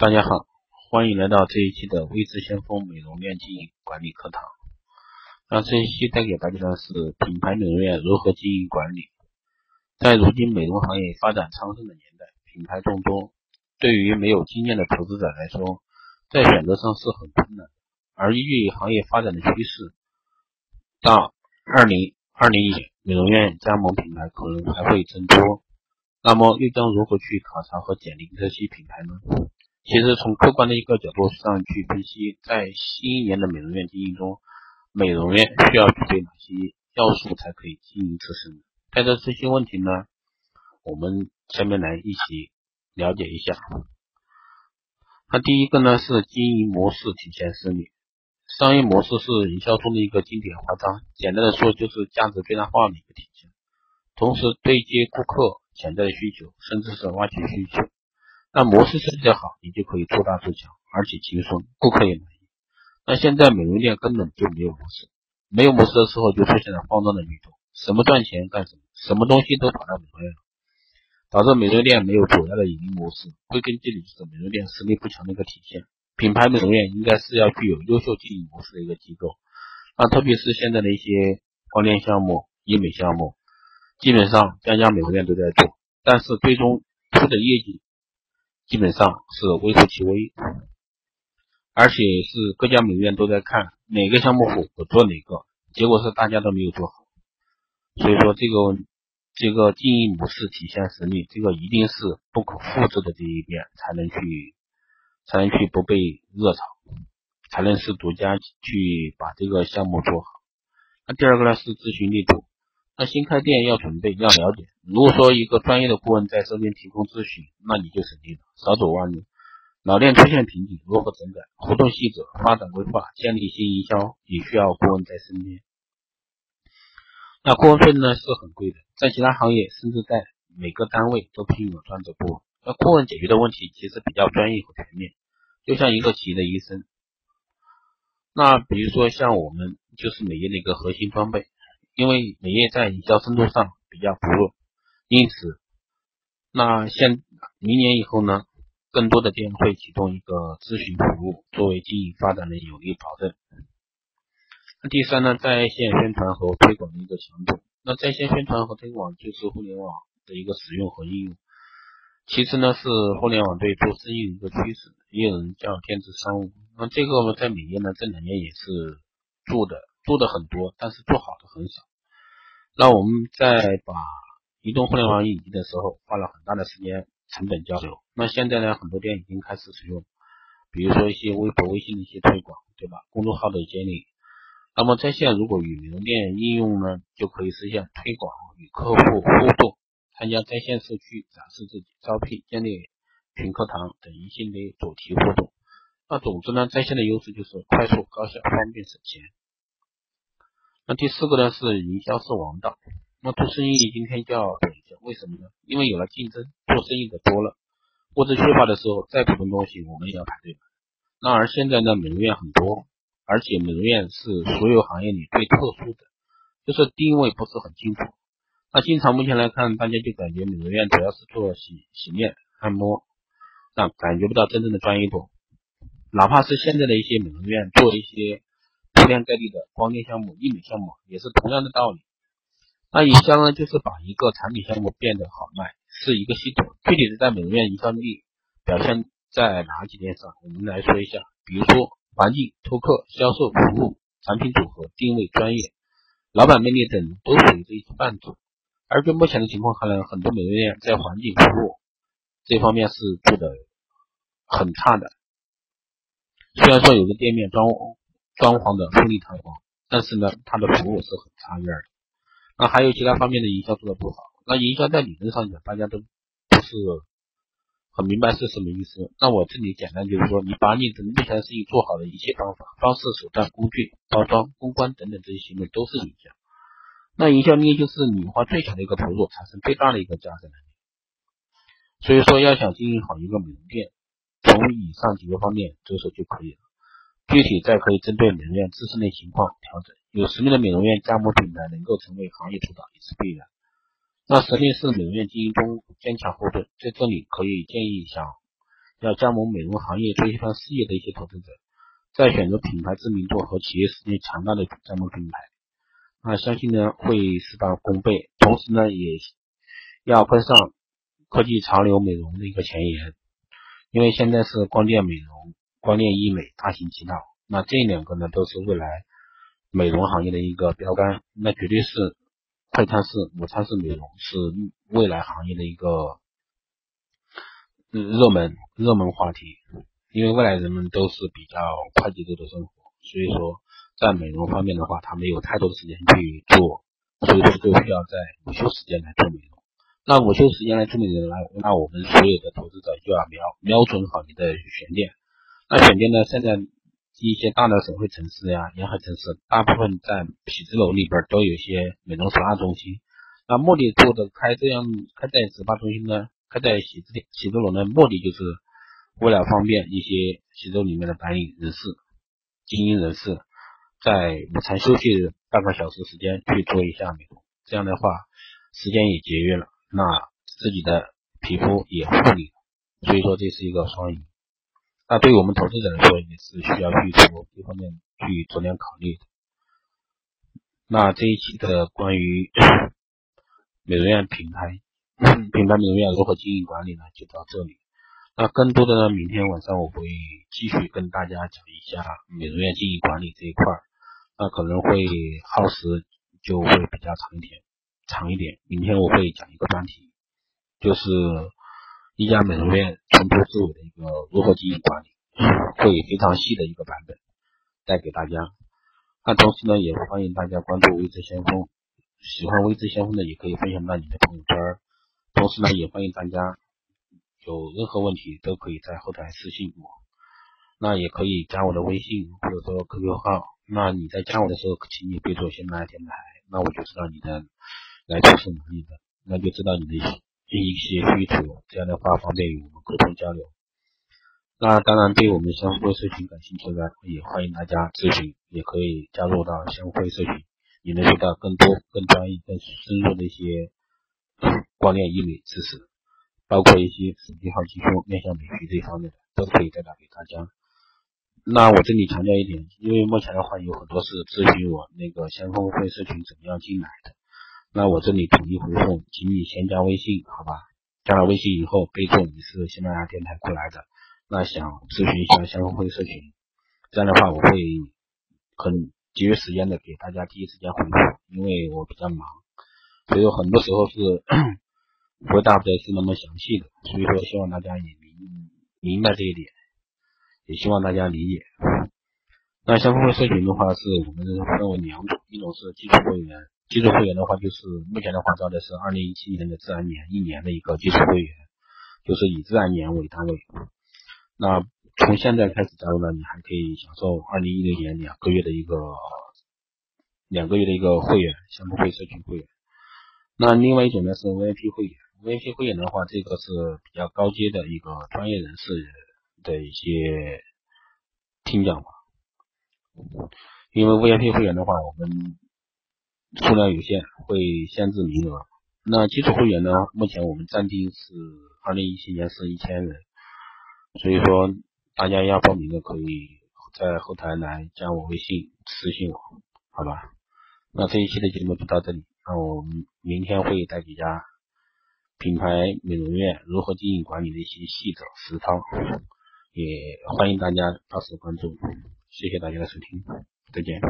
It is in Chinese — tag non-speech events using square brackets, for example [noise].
大家好，欢迎来到这一期的微知先锋美容院经营管理课堂。那这一期带给大家的是品牌美容院如何经营管理。在如今美容行业发展昌盛的年代，品牌众多，对于没有经验的投资者来说，在选择上是很困难。而依据行业发展的趋势，到二零二零年，美容院加盟品牌可能还会增多。那么又将如何去考察和检定这些品牌呢？其实从客观的一个角度上去分析，在新一年的美容院经营中，美容院需要具备哪些要素才可以经营自身？带着这些问题呢，我们下面来一起了解一下。那第一个呢是经营模式体现实力，商业模式是营销中的一个经典花招，简单的说就是价值最大化的一个体现，同时对接顾客潜在的需求，甚至是挖掘需求。那模式设计的好，你就可以做大做强，而且轻松，顾客也满意。那现在美容店根本就没有模式，没有模式的时候就出现了慌张的女动，什么赚钱干什么，什么东西都跑到美容院了，导致美容店没有主要的盈利模式。归根结底就是美容店实力不强的一个体现。品牌美容院应该是要具有优秀经营模式的一个机构。那特别是现在的一些光电项目、医美项目，基本上家家美容院都在做，但是最终出的业绩。基本上是微乎其微，而且是各家美院都在看哪个项目火，我做哪个，结果是大家都没有做好。所以说这个这个经营模式体现实力，这个一定是不可复制的这一边才能去才能去不被热炒，才能是独家去把这个项目做好。那第二个呢是咨询力度。那新开店要准备要了解，如果说一个专业的顾问在身边提供咨询，那你就省力了，少走弯路。老店出现瓶颈，如何整改？活动细则、发展规划、建立新营销，也需要顾问在身边。那顾问费呢是很贵的，在其他行业甚至在每个单位都聘有专职顾问。那顾问解决的问题其实比较专业和全面，就像一个企业的医生。那比如说像我们就是美业的一个核心装备。因为美业在营销深度上比较薄弱，因此，那现明年以后呢，更多的店会启动一个咨询服务，作为经营发展的有力保证。那第三呢，在线宣传和推广的一个强度。那在线宣传和推广就是互联网的一个使用和应用。其次呢，是互联网对做生意的一个趋势，也有人叫电子商务。那这个，在美业呢这两年也是做的做的很多，但是做好的很少。那我们在把移动互联网引进的时候，花了很大的时间成本交流。那现在呢，很多店已经开始使用，比如说一些微博、微信的一些推广，对吧？公众号的建立。那么在线如果与门店应用呢，就可以实现推广、与客户互动、参加在线社区展示自己、招聘、建立群课堂等一系列主题活动。那总之呢，在线的优势就是快速、高效、方便、省钱。那第四个呢是营销是王道。那做生意今天就要懂一下，为什么呢？因为有了竞争，做生意的多了，物质缺乏的时候，再普通东西我们也要排队买。那而现在呢，美容院很多，而且美容院是所有行业里最特殊的，就是定位不是很清楚。那经常目前来看，大家就感觉美容院主要是做洗洗面、按摩，但感觉不到真正的专业度。哪怕是现在的一些美容院做一些。铺天盖地的光电项目、医美项目也是同样的道理。那营销呢，就是把一个产品项目变得好卖，是一个系统。具体是在美容院营销力表现在哪几点上？我们来说一下。比如说环境、托客、销售、服务、产品组合、定位、专业、老板魅力等，都属于这一范畴。而就目前的情况看来，很多美容院在环境、服务这方面是做的很差的。虽然说有个店面装。装潢的富丽堂皇，但是呢，它的服务是很差一点的。那还有其他方面的营销做的不好。那营销在理论上讲，大家都不是很明白是什么意思。那我这里简单就是说，你把你的目前生意做好的一切方法、方式、手段、工具、包装、公关等等这些行为都是营销。那营销力就是你花最小的一个投入，产生最大的一个价值能力。所以说，要想经营好一个美容店，从以上几个方面着手就可以了。具体再可以针对美容院自身的情况调整。有实力的美容院加盟品牌能够成为行业主导也是必然。那实力是美容院经营中坚强后盾。在这里可以建议想要加盟美容行业做一番事业的一些投资者，在选择品牌知名度和企业实力强大的加盟品牌，那相信呢会事半功倍。同时呢，也要跟上科技潮流美容的一个前沿，因为现在是光电美容、光电医美大行其道，那这两个呢都是未来美容行业的一个标杆，那绝对是快餐式、午餐式美容是未来行业的一个。热门热门话题，因为未来人们都是比较快节奏的生活，所以说在美容方面的话，他没有太多的时间去做，所以说就需要在午休时间来做美容。那午休时间来做美容，那那我们所有的投资者就要瞄瞄准好你的选店。那选店呢，现在一些大的省会城市呀、沿海城市，大部分在写字楼里边都有一些美容 SPA 中心。那目的做的开这样开在 SPA 中心呢？开在写字店、写字楼的目的就是为了方便一些写字楼里面的白领人士、精英人士，在午餐休息半个小时时间去做一下美容，这样的话时间也节约了，那自己的皮肤也护理，所以说这是一个双赢。那对于我们投资者来说，也是需要去从这方面去着点考虑的。那这一期的关于 [coughs] 美容院品牌。品牌美容院如何经营管理呢？就到这里。那更多的呢，明天晚上我会继续跟大家讲一下美容院经营管理这一块儿。那可能会耗时就会比较长一点，长一点。明天我会讲一个专题，就是一家美容院从头至尾的一个如何经营管理，会非常细的一个版本带给大家。那同时呢，也欢迎大家关注微知先锋，喜欢微知先锋的也可以分享到你的朋友圈。同时呢，也欢迎大家有任何问题都可以在后台私信我，那也可以加我的微信或者说 QQ 号。那你在加我的时候，请你备注“喜马拉电台”，那我就知道你的来处是哪里的，那就知道你的一些需求，这样的话方便于我们沟通交流。那当然，对我们相互社群感兴趣的，也欢迎大家咨询，也可以加入到相互社群，你能学到更多、更专业、更深入的一些。光电医美知识，包括一些手机号技术、面向美学这一方面的，都可以带到给大家。那我这里强调一点，因为目前的话有很多是咨询我那个先锋会社群怎么样进来的，那我这里统一回复，请你先加微信，好吧？加了微信以后，备注你是喜马拉雅电台过来的，那想咨询一下相关会社群，这样的话我会很节约时间的给大家第一时间回复，因为我比较忙。所以很多时候是回 [clears throat] 答不的是那么详细的，所以说希望大家也明明白这一点，也希望大家理解。那相关会社群的话，是我们分为两种，一种是基础会员，基础会员的话就是目前的话招的是二零一七年的自然年一年的一个基础会员，就是以自然年为单位。那从现在开始加入呢，你还可以享受二零一六年两个月的一个两个月的一个会员，项目会社群会员。那另外一种呢是 VIP 会员，VIP 会员的话，这个是比较高阶的一个专业人士的一些听讲吧。因为 VIP 会员的话，我们数量有限，会限制名额。那基础会员呢，目前我们暂定是二零一七年是一千人，所以说大家要报名的可以在后台来加我微信私信我，好吧？那这一期的节目就到这里。那我们明天会带给大家品牌美容院如何经营管理的一些细则实操，也欢迎大家到时关注。谢谢大家的收听，再见。